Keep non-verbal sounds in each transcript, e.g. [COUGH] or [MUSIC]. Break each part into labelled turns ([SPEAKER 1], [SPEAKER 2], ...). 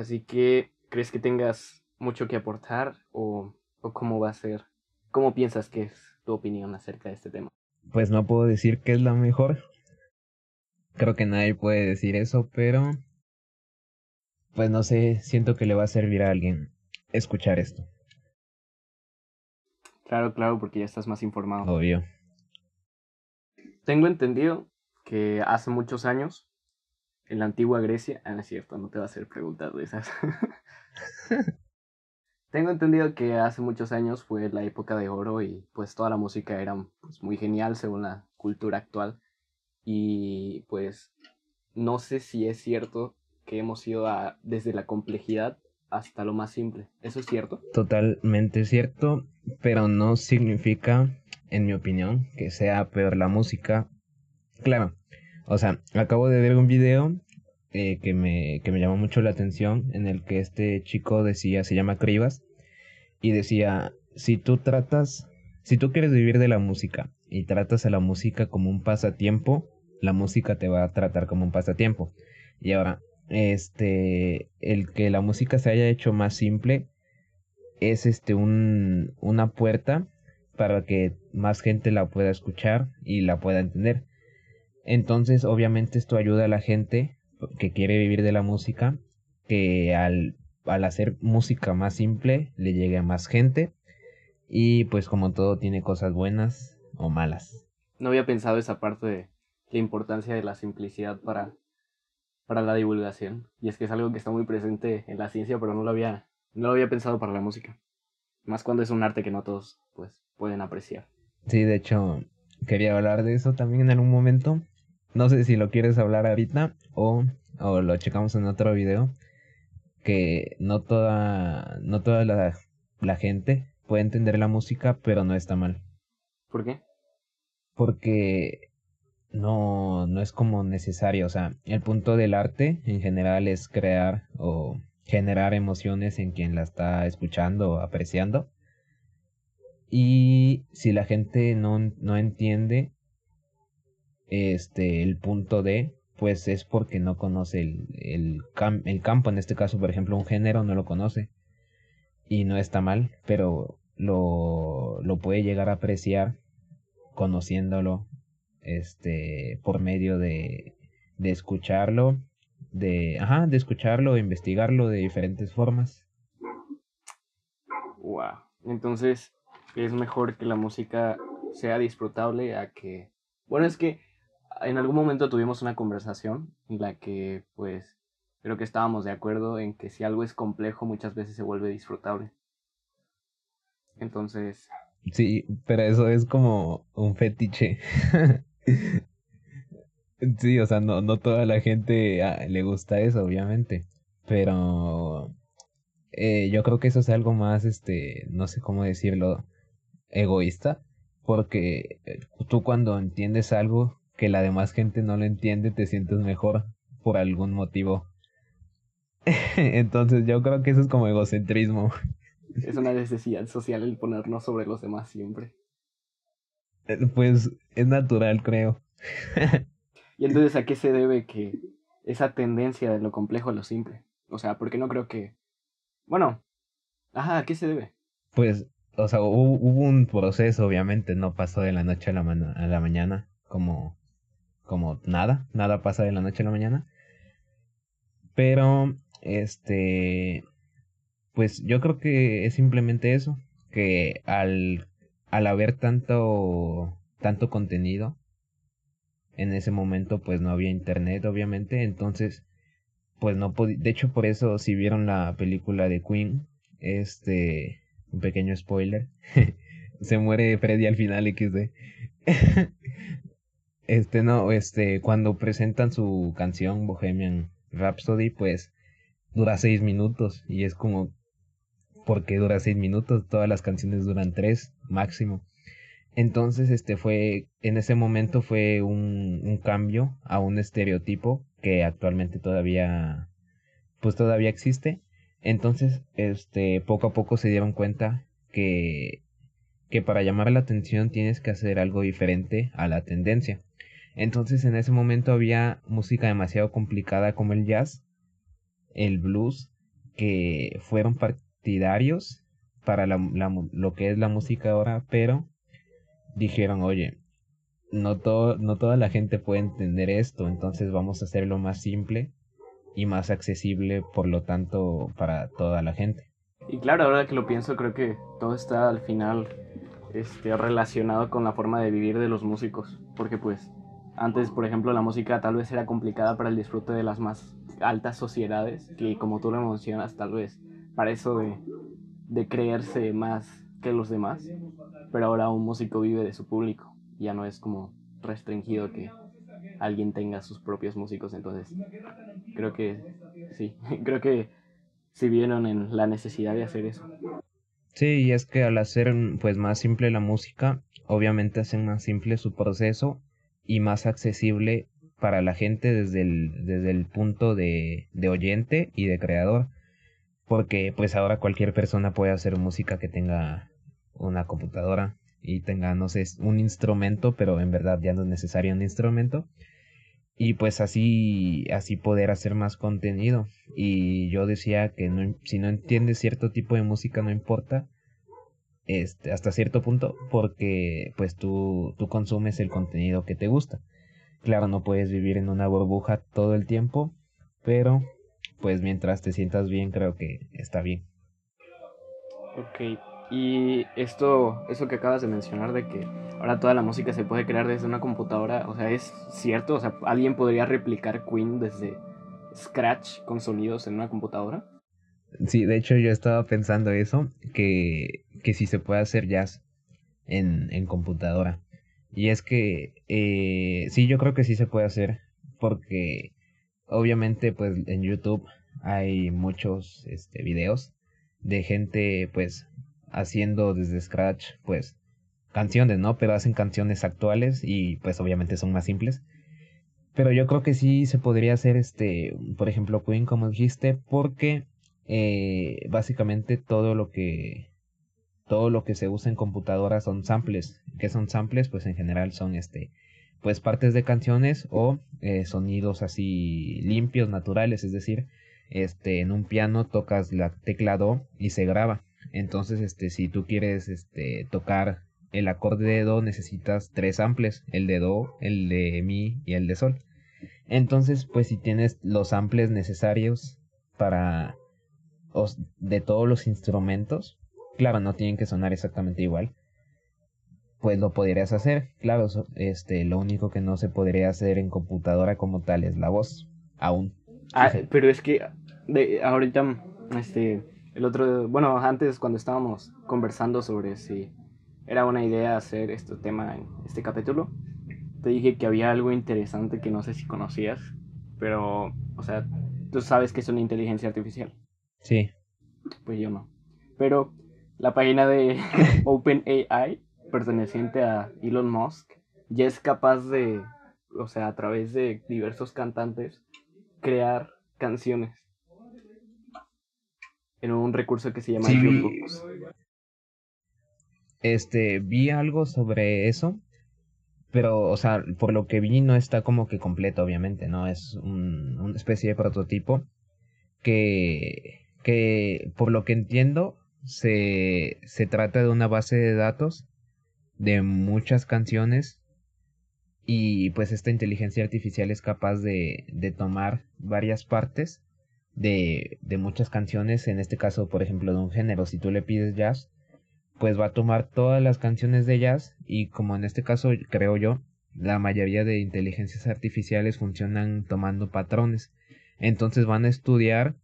[SPEAKER 1] Así que, ¿crees que tengas mucho que aportar o, o cómo va a ser? ¿Cómo piensas que es tu opinión acerca de este tema?
[SPEAKER 2] Pues no puedo decir que es la mejor. Creo que nadie puede decir eso, pero pues no sé, siento que le va a servir a alguien escuchar esto.
[SPEAKER 1] Claro, claro, porque ya estás más informado.
[SPEAKER 2] Obvio.
[SPEAKER 1] Tengo entendido que hace muchos años, en la antigua Grecia, ah, no es cierto, no te va a hacer preguntas de esas. [LAUGHS] Tengo entendido que hace muchos años fue la época de oro y pues toda la música era pues, muy genial según la cultura actual. Y pues no sé si es cierto que hemos ido a, desde la complejidad hasta lo más simple. ¿Eso es cierto?
[SPEAKER 2] Totalmente cierto, pero no significa, en mi opinión, que sea peor la música. Claro, o sea, acabo de ver un video eh, que, me, que me llamó mucho la atención en el que este chico decía, se llama Cribas, y decía, si tú tratas, si tú quieres vivir de la música y tratas a la música como un pasatiempo, la música te va a tratar como un pasatiempo. Y ahora, este, el que la música se haya hecho más simple es este un, una puerta para que más gente la pueda escuchar y la pueda entender. Entonces, obviamente esto ayuda a la gente que quiere vivir de la música, que al, al hacer música más simple le llegue a más gente y pues como todo tiene cosas buenas o malas.
[SPEAKER 1] No había pensado esa parte de la importancia de la simplicidad para para la divulgación. Y es que es algo que está muy presente en la ciencia, pero no lo había, no lo había pensado para la música. Más cuando es un arte que no todos pues, pueden apreciar.
[SPEAKER 2] Sí, de hecho, quería hablar de eso también en algún momento. No sé si lo quieres hablar ahorita o, o lo checamos en otro video. Que no toda, no toda la, la gente puede entender la música, pero no está mal.
[SPEAKER 1] ¿Por qué?
[SPEAKER 2] Porque no, no es como necesario. O sea, el punto del arte en general es crear o generar emociones en quien la está escuchando o apreciando. Y si la gente no, no entiende este el punto de, pues es porque no conoce el, el, el campo, en este caso, por ejemplo, un género no lo conoce. Y no está mal, pero lo, lo puede llegar a apreciar conociéndolo este, por medio de, de escucharlo, de, ajá, de escucharlo, investigarlo de diferentes formas.
[SPEAKER 1] Wow. Entonces, es mejor que la música sea disfrutable a que, bueno, es que en algún momento tuvimos una conversación en la que, pues, creo que estábamos de acuerdo en que si algo es complejo, muchas veces se vuelve disfrutable. Entonces...
[SPEAKER 2] Sí, pero eso es como un fetiche. [LAUGHS] Sí, o sea, no, no toda la gente ah, le gusta eso, obviamente. Pero eh, yo creo que eso es algo más, este, no sé cómo decirlo, egoísta. Porque eh, tú cuando entiendes algo que la demás gente no lo entiende, te sientes mejor por algún motivo. [LAUGHS] Entonces yo creo que eso es como egocentrismo.
[SPEAKER 1] Es una necesidad social el ponernos sobre los demás siempre.
[SPEAKER 2] Eh, pues es natural, creo.
[SPEAKER 1] y entonces, ¿a qué se debe que esa tendencia de lo complejo a lo simple? O sea, porque no creo que... Bueno, ajá, ¿a qué se debe?
[SPEAKER 2] Pues, o sea, hubo, un proceso, obviamente, no pasó de la noche a la, a la mañana, como, como nada, nada pasa de la noche a la mañana. Pero, este, pues yo creo que es simplemente eso, que al al haber tanto, tanto contenido, en ese momento pues no había internet obviamente, entonces pues no de hecho por eso si vieron la película de Queen, este, un pequeño spoiler, [LAUGHS] se muere Freddy al final XD. [LAUGHS] este no, este, cuando presentan su canción Bohemian Rhapsody, pues dura seis minutos y es como porque dura seis minutos, todas las canciones duran tres máximo. Entonces, este fue, en ese momento fue un, un cambio a un estereotipo que actualmente todavía, pues todavía existe. Entonces, este, poco a poco se dieron cuenta que, que para llamar la atención tienes que hacer algo diferente a la tendencia. Entonces, en ese momento había música demasiado complicada como el jazz, el blues que fueron partidarios para lo que es la música ahora, pero dijeron, oye, no, no toda la gente puede entender esto, entonces vamos a hacerlo más simple y más accesible, por lo tanto, para toda la gente.
[SPEAKER 1] Y claro, ahora que lo pienso, creo que todo está al final este, relacionado con la forma de vivir de los músicos, porque pues antes, por ejemplo, la música tal vez era complicada para el disfrute de las más altas sociedades, que como tú lo mencionas, tal vez para eso de, creerse más que los demás, pero ahora un músico vive de su público, ya no es como restringido que alguien tenga sus propios músicos, entonces creo que sí, [LAUGHS] creo que se vieron en la necesidad de hacer eso.
[SPEAKER 2] Sí, y es que al hacer pues más simple la música, obviamente hacen más simple su proceso y más accesible para la gente desde el, desde el punto de, oyente y de creador. Porque pues ahora cualquier persona puede hacer música que tenga una computadora y tenga, no sé, un instrumento, pero en verdad ya no es necesario un instrumento. Y pues así, así poder hacer más contenido. Y yo decía que si no entiendes cierto tipo de música no importa, este, hasta cierto punto porque pues tú, tú consumes el contenido que te gusta. Claro, no puedes vivir en una burbuja todo el tiempo, pero pues mientras te sientas bien creo que está bien.
[SPEAKER 1] Ok, y esto, eso que acabas de mencionar de que ahora toda la música se puede crear desde una computadora, o sea, es cierto, o sea, alguien podría replicar Queen desde Scratch con sonidos en una computadora.
[SPEAKER 2] Sí, de hecho yo estaba pensando eso, que, que si se puede hacer jazz en, en computadora. Y es que eh, sí, yo creo que sí se puede hacer, porque obviamente pues en YouTube hay muchos este, videos de gente pues haciendo desde Scratch pues canciones, ¿no? Pero hacen canciones actuales y pues obviamente son más simples. Pero yo creo que sí se podría hacer este, por ejemplo, Queen como dijiste, porque eh, básicamente todo lo que todo lo que se usa en computadora son samples. ¿Qué son samples? Pues en general son este pues partes de canciones o eh, sonidos así limpios, naturales, es decir, este en un piano tocas la tecla do y se graba. Entonces, este si tú quieres este tocar el acorde de do necesitas tres samples, el de do, el de mi y el de sol. Entonces, pues si tienes los samples necesarios para de todos los instrumentos, claro, no tienen que sonar exactamente igual, pues lo podrías hacer. Claro, este, lo único que no se podría hacer en computadora como tal es la voz, aún.
[SPEAKER 1] Ah, pero es que de, ahorita, este, el otro, bueno, antes cuando estábamos conversando sobre si era una idea hacer este tema en este capítulo, te dije que había algo interesante que no sé si conocías, pero, o sea, tú sabes que es una inteligencia artificial.
[SPEAKER 2] Sí.
[SPEAKER 1] Pues yo no. Pero la página de [LAUGHS] OpenAI, perteneciente a Elon Musk, ya es capaz de, o sea, a través de diversos cantantes, crear canciones. En un recurso que se llama YouTube.
[SPEAKER 2] Este, vi algo sobre eso, pero, o sea, por lo que vi no está como que completo, obviamente, ¿no? Es un, una especie de prototipo que que por lo que entiendo se, se trata de una base de datos de muchas canciones y pues esta inteligencia artificial es capaz de, de tomar varias partes de, de muchas canciones, en este caso por ejemplo de un género, si tú le pides jazz, pues va a tomar todas las canciones de jazz y como en este caso creo yo, la mayoría de inteligencias artificiales funcionan tomando patrones. Entonces van a estudiar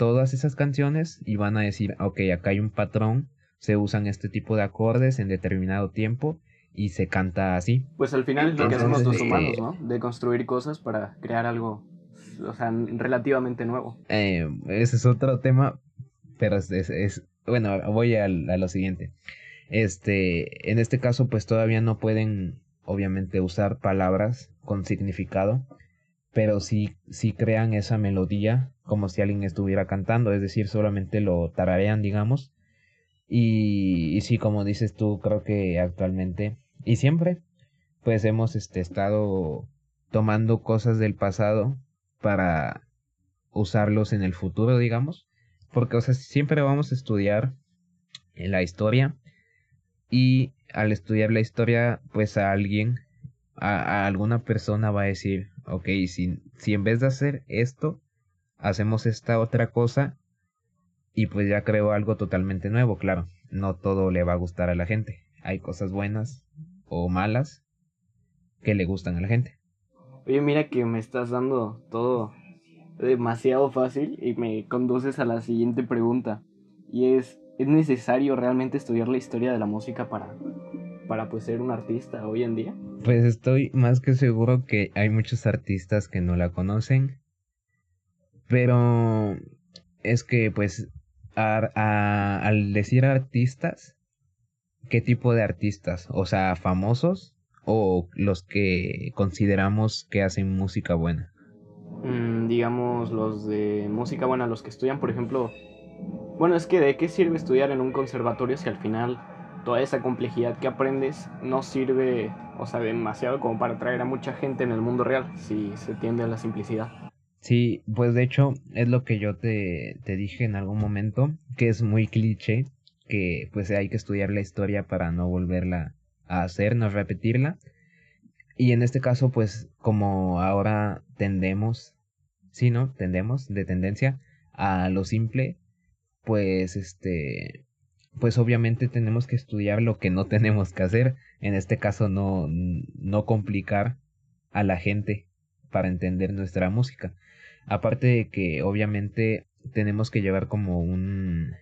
[SPEAKER 2] todas esas canciones y van a decir, ok, acá hay un patrón, se usan este tipo de acordes en determinado tiempo y se canta así.
[SPEAKER 1] Pues al final es lo que hacemos los humanos, ¿no? De construir cosas para crear algo, o sea, relativamente nuevo.
[SPEAKER 2] Eh, ese es otro tema, pero es, es, bueno, voy a, a, lo siguiente. Este, en este caso, pues todavía no pueden, obviamente, usar palabras con significado, pero sí, crean esa melodía como si alguien estuviera cantando, es decir, solamente lo tararean, digamos. Y, y sí, como dices tú, creo que actualmente y siempre, pues hemos este, estado tomando cosas del pasado para usarlos en el futuro, digamos. porque, o sea, siempre vamos a estudiar la historia y al estudiar la historia, pues a alguien, a, alguna persona va a decir, ok, si, si en vez de hacer esto, hacemos esta otra cosa y pues ya creo algo totalmente nuevo, claro, no todo le va a gustar a la gente, hay cosas buenas o malas que le gustan a la gente.
[SPEAKER 1] Oye, mira que me estás dando todo demasiado fácil y me conduces a la siguiente pregunta. Y es, ¿es necesario realmente estudiar la historia de la música para, para pues ser un artista hoy en día?
[SPEAKER 2] Pues estoy más que seguro que hay muchos artistas que no la conocen. Pero es que pues al decir artistas, ¿qué tipo de artistas? O sea, famosos o los que consideramos que hacen música buena?
[SPEAKER 1] Mm, digamos, los de música buena, los que estudian, por ejemplo... Bueno, es que de qué sirve estudiar en un conservatorio si al final toda esa complejidad que aprendes no sirve, o sea, demasiado como para atraer a mucha gente en el mundo real, si se tiende a la simplicidad.
[SPEAKER 2] Sí, pues de hecho es lo que yo te, te dije en algún momento, que es muy cliché, que pues hay que estudiar la historia para no volverla a hacer, no repetirla. Y en este caso, pues como ahora tendemos, sí, ¿no? Tendemos de tendencia a lo simple, pues este, pues obviamente tenemos que estudiar lo que no tenemos que hacer. En este caso, no, no complicar a la gente para entender nuestra música. Aparte de que obviamente tenemos que llevar como un,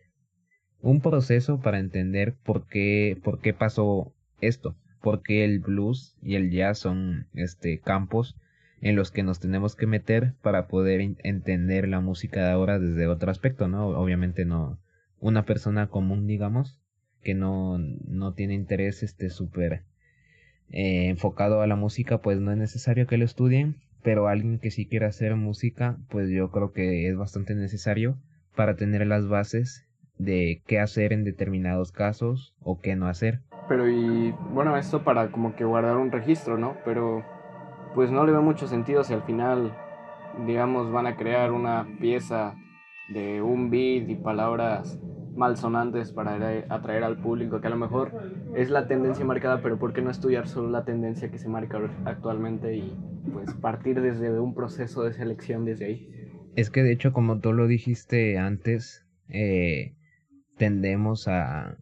[SPEAKER 2] un proceso para entender por qué, por qué pasó esto, porque el blues y el jazz son este campos en los que nos tenemos que meter para poder entender la música de ahora desde otro aspecto, ¿no? Obviamente no una persona común, digamos, que no, no tiene interés este súper eh, enfocado a la música, pues no es necesario que lo estudien, pero alguien que sí quiera hacer música, pues yo creo que es bastante necesario para tener las bases de qué hacer en determinados casos o qué no hacer.
[SPEAKER 1] Pero y bueno, esto para como que guardar un registro, ¿no? Pero pues no le veo mucho sentido si al final, digamos, van a crear una pieza de un beat y palabras malsonantes para atraer al público, que a lo mejor es la tendencia marcada, pero ¿por qué no estudiar solo la tendencia que se marca actualmente y pues partir desde un proceso de selección desde ahí?
[SPEAKER 2] Es que de hecho, como tú lo dijiste antes, eh, tendemos a,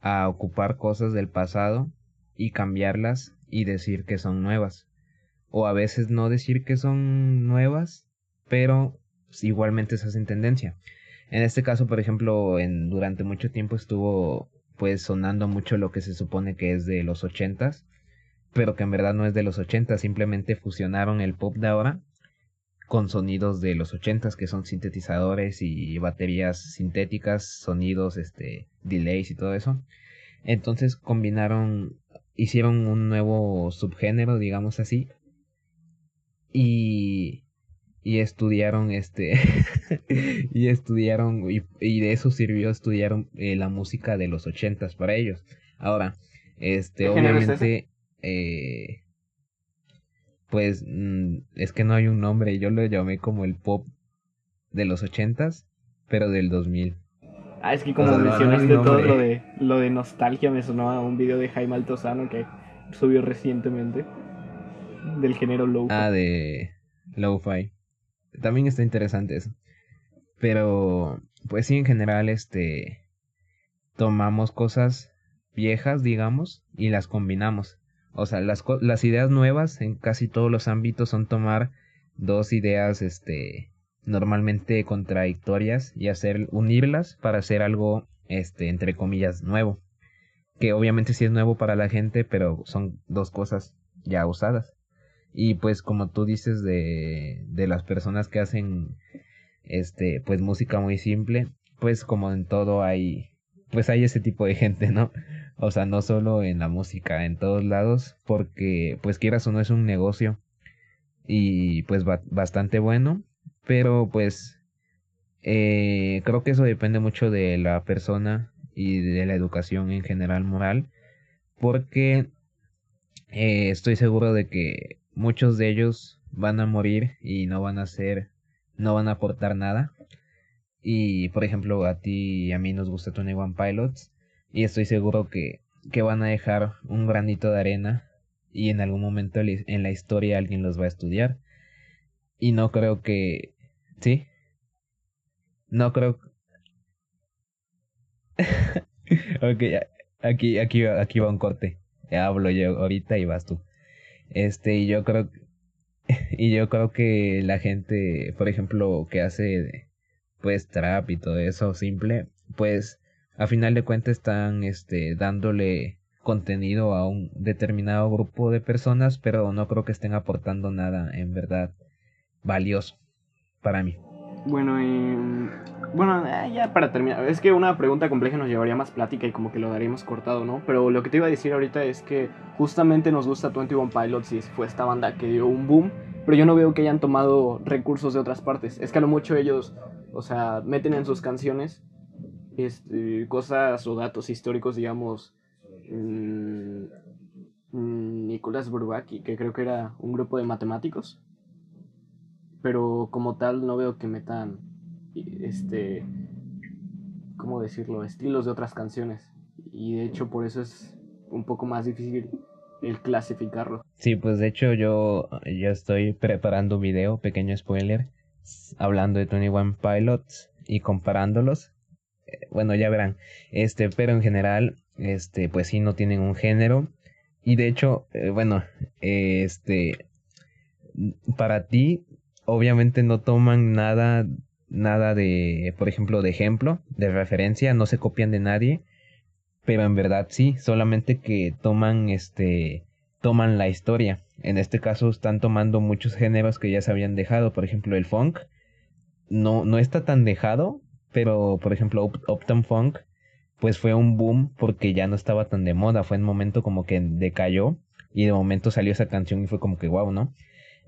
[SPEAKER 2] a ocupar cosas del pasado y cambiarlas y decir que son nuevas. O a veces no decir que son nuevas, pero igualmente se hacen tendencia. En este caso, por ejemplo, en, durante mucho tiempo estuvo pues sonando mucho lo que se supone que es de los ochentas, pero que en verdad no es de los ochentas, simplemente fusionaron el pop de ahora con sonidos de los ochentas que son sintetizadores y baterías sintéticas, sonidos, este, delays y todo eso. Entonces combinaron, hicieron un nuevo subgénero, digamos así, y, y estudiaron este, [LAUGHS] y estudiaron, y, de eso sirvió, estudiaron eh, la música de los ochentas para ellos. Ahora, este, obviamente, eh, pues mm, es que no hay un nombre, yo lo llamé como el pop de los ochentas, pero del 2000.
[SPEAKER 1] Ah, es que como mencionaste todo lo de, lo de nostalgia, me sonó a un video de Jaime Altozano que subió recientemente, del género low-fi.
[SPEAKER 2] Ah, de low-fi. También está interesante eso. Pero, pues sí, en general, este, tomamos cosas viejas, digamos, y las combinamos. O sea, las, las ideas nuevas en casi todos los ámbitos son tomar dos ideas, este, normalmente contradictorias y hacer, unirlas para hacer algo, este, entre comillas, nuevo. Que obviamente sí es nuevo para la gente, pero son dos cosas ya usadas. Y pues como tú dices de, de las personas que hacen, este, pues música muy simple, pues como en todo hay, pues hay ese tipo de gente, ¿no? O sea, no solo en la música, en todos lados, porque pues quieras o no es un negocio y pues bastante bueno, pero pues eh, creo que eso depende mucho de la persona y de la educación en general moral, porque eh, estoy seguro de que muchos de ellos van a morir y no van a ser, no van a aportar nada Y por ejemplo, a ti y a mí nos gusta Tony One Pilots. Y estoy seguro que, que van a dejar un granito de arena. Y en algún momento en la historia alguien los va a estudiar. Y no creo que. ¿Sí? No creo. [LAUGHS] ok, aquí, aquí, aquí va un corte. Hablo yo ahorita y vas tú. Este, y yo creo [LAUGHS] y yo creo que la gente, por ejemplo, que hace pues trap y todo eso simple, pues a final de cuentas están este dándole contenido a un determinado grupo de personas, pero no creo que estén aportando nada en verdad valioso para mí.
[SPEAKER 1] Bueno, y, bueno, eh, ya para terminar, es que una pregunta compleja nos llevaría más plática y como que lo daríamos cortado, ¿no? Pero lo que te iba a decir ahorita es que justamente nos gusta 21 Pilots y fue esta banda que dio un boom, pero yo no veo que hayan tomado recursos de otras partes. Es que a lo mucho ellos, o sea, meten en sus canciones este, cosas o datos históricos, digamos, mmm, Nicolás Bourbaki, que creo que era un grupo de matemáticos pero como tal no veo que metan este cómo decirlo estilos de otras canciones. Y de hecho por eso es un poco más difícil el clasificarlo.
[SPEAKER 2] Sí pues de hecho yo ya estoy preparando un video pequeño spoiler hablando de 21 Pilots y comparándolos. Eh, bueno ya verán. Este pero en general este pues sí no tienen un género. Y de hecho eh, bueno este para ti obviamente no toman nada, nada de, por ejemplo, de ejemplo, de referencia, no se copian de nadie, pero en verdad sí, solamente que toman este, toman la historia. En este caso están tomando muchos géneros que ya se habían dejado, por ejemplo, el funk no, no está tan dejado, pero por ejemplo, Uptown Funk, pues fue un boom porque ya no estaba tan de moda, fue en momento como que decayó y de momento salió esa canción y fue como que wow, ¿no?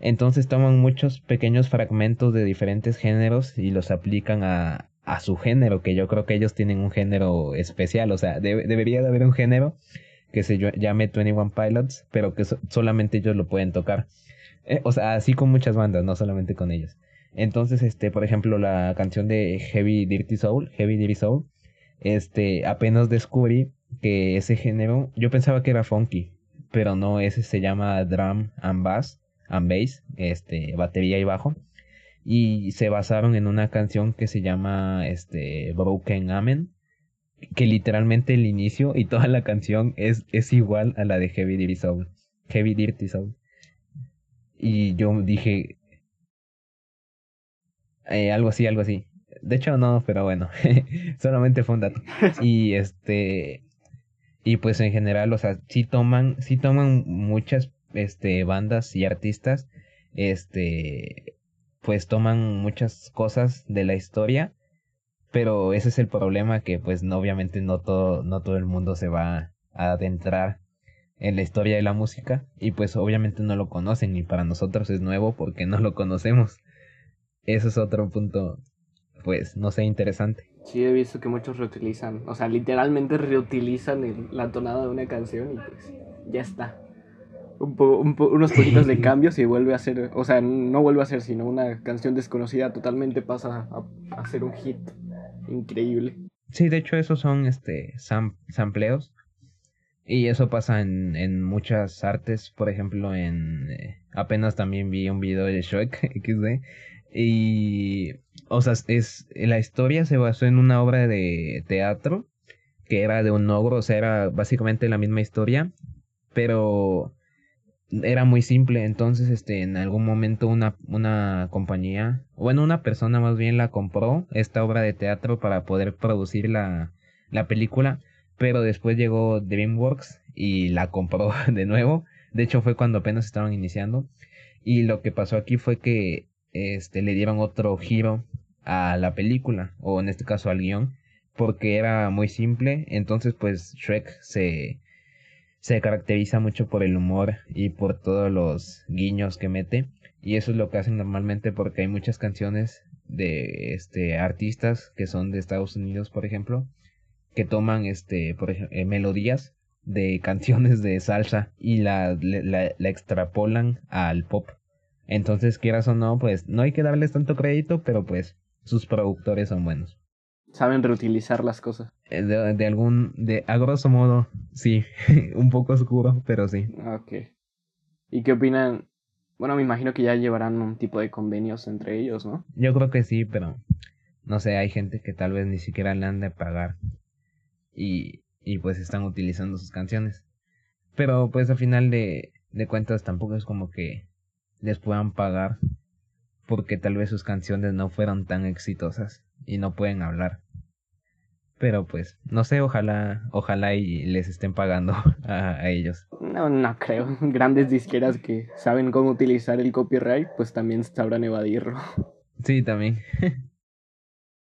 [SPEAKER 2] Entonces toman muchos pequeños fragmentos de diferentes géneros y los aplican a, a su género, que yo creo que ellos tienen un género especial, o sea, debería de haber un género que se llame 21 Pilots, pero que solamente ellos lo pueden tocar. Eh, o sea, así con muchas bandas, no solamente con ellos. Entonces, este, por ejemplo, la canción de Heavy Dirty Soul, Heavy Dirty Soul, este, apenas descubrí que ese género, yo pensaba que era funky, pero no, ese se llama drum and bass and bass, este, batería y bajo. Y se basaron en una canción que se llama este, Broken Amen, que literalmente el inicio y toda la canción es, es igual a la de Heavy Dirty Soul. Heavy Dirty Soul. Y yo dije, eh, algo así, algo así. De hecho no, pero bueno, [LAUGHS] solamente fue un dato. [LAUGHS] Y este y pues en general, o sea, sí toman, sí toman muchas este, bandas y artistas, este, pues toman muchas cosas de la historia, pero ese es el problema que pues no, obviamente no todo, no todo el mundo se va a adentrar en la historia de la música y pues obviamente no lo conocen y para nosotros es nuevo porque no lo conocemos. Eso es otro punto, pues, no sé, interesante.
[SPEAKER 1] Sí, he visto que muchos reutilizan, o sea, literalmente reutilizan la tonada de una canción y pues ya está unos poquitos de [LAUGHS] cambios y vuelve a ser, o sea, no vuelve a ser, sino una canción desconocida totalmente pasa a, ser un hit increíble.
[SPEAKER 2] Sí, de hecho esos son este sampleos. Y eso pasa en, en muchas artes, por ejemplo, en eh, apenas también vi un video de Shrek [LAUGHS] XD y o sea, es la historia se basó en una obra de teatro que era de un ogro, o sea, era básicamente la misma historia, pero era muy simple, entonces este en algún momento una, una compañía, bueno, una persona más bien la compró esta obra de teatro para poder producir la, la película, pero después llegó DreamWorks y la compró [LAUGHS] de nuevo. De hecho fue cuando apenas estaban iniciando y lo que pasó aquí fue que este le dieron otro giro a la película o en este caso al guion porque era muy simple, entonces pues Shrek se se caracteriza mucho por el humor y por todos los guiños que mete y eso es lo que hacen normalmente porque hay muchas canciones de este artistas que son de Estados Unidos por ejemplo que toman este por ejemplo eh, melodías de [LAUGHS] canciones de salsa y la, la, la, extrapolan al pop entonces quieras o no pues no hay que darles tanto crédito pero pues sus productores son buenos.
[SPEAKER 1] Saben reutilizar las cosas.
[SPEAKER 2] Eh, de, de algún, de, a grosso modo, sí, [LAUGHS] un poco oscuro, pero sí.
[SPEAKER 1] Ok. ¿Y qué opinan? Bueno, me imagino que ya llevarán un tipo de convenios entre ellos, ¿no?
[SPEAKER 2] Yo creo que sí, pero no sé, hay gente que tal vez ni siquiera le han de pagar y, y pues están utilizando sus canciones. Pero pues al final de, de cuentas tampoco es como que les puedan pagar porque tal vez sus canciones no fueron tan exitosas y no pueden hablar. Pero pues, no sé, ojalá, ojalá y les estén pagando [LAUGHS] a, a, ellos.
[SPEAKER 1] No, no creo. [LAUGHS] Grandes disqueras que saben cómo utilizar el copyright, pues también sabrán evadirlo.
[SPEAKER 2] Sí, también. [LAUGHS]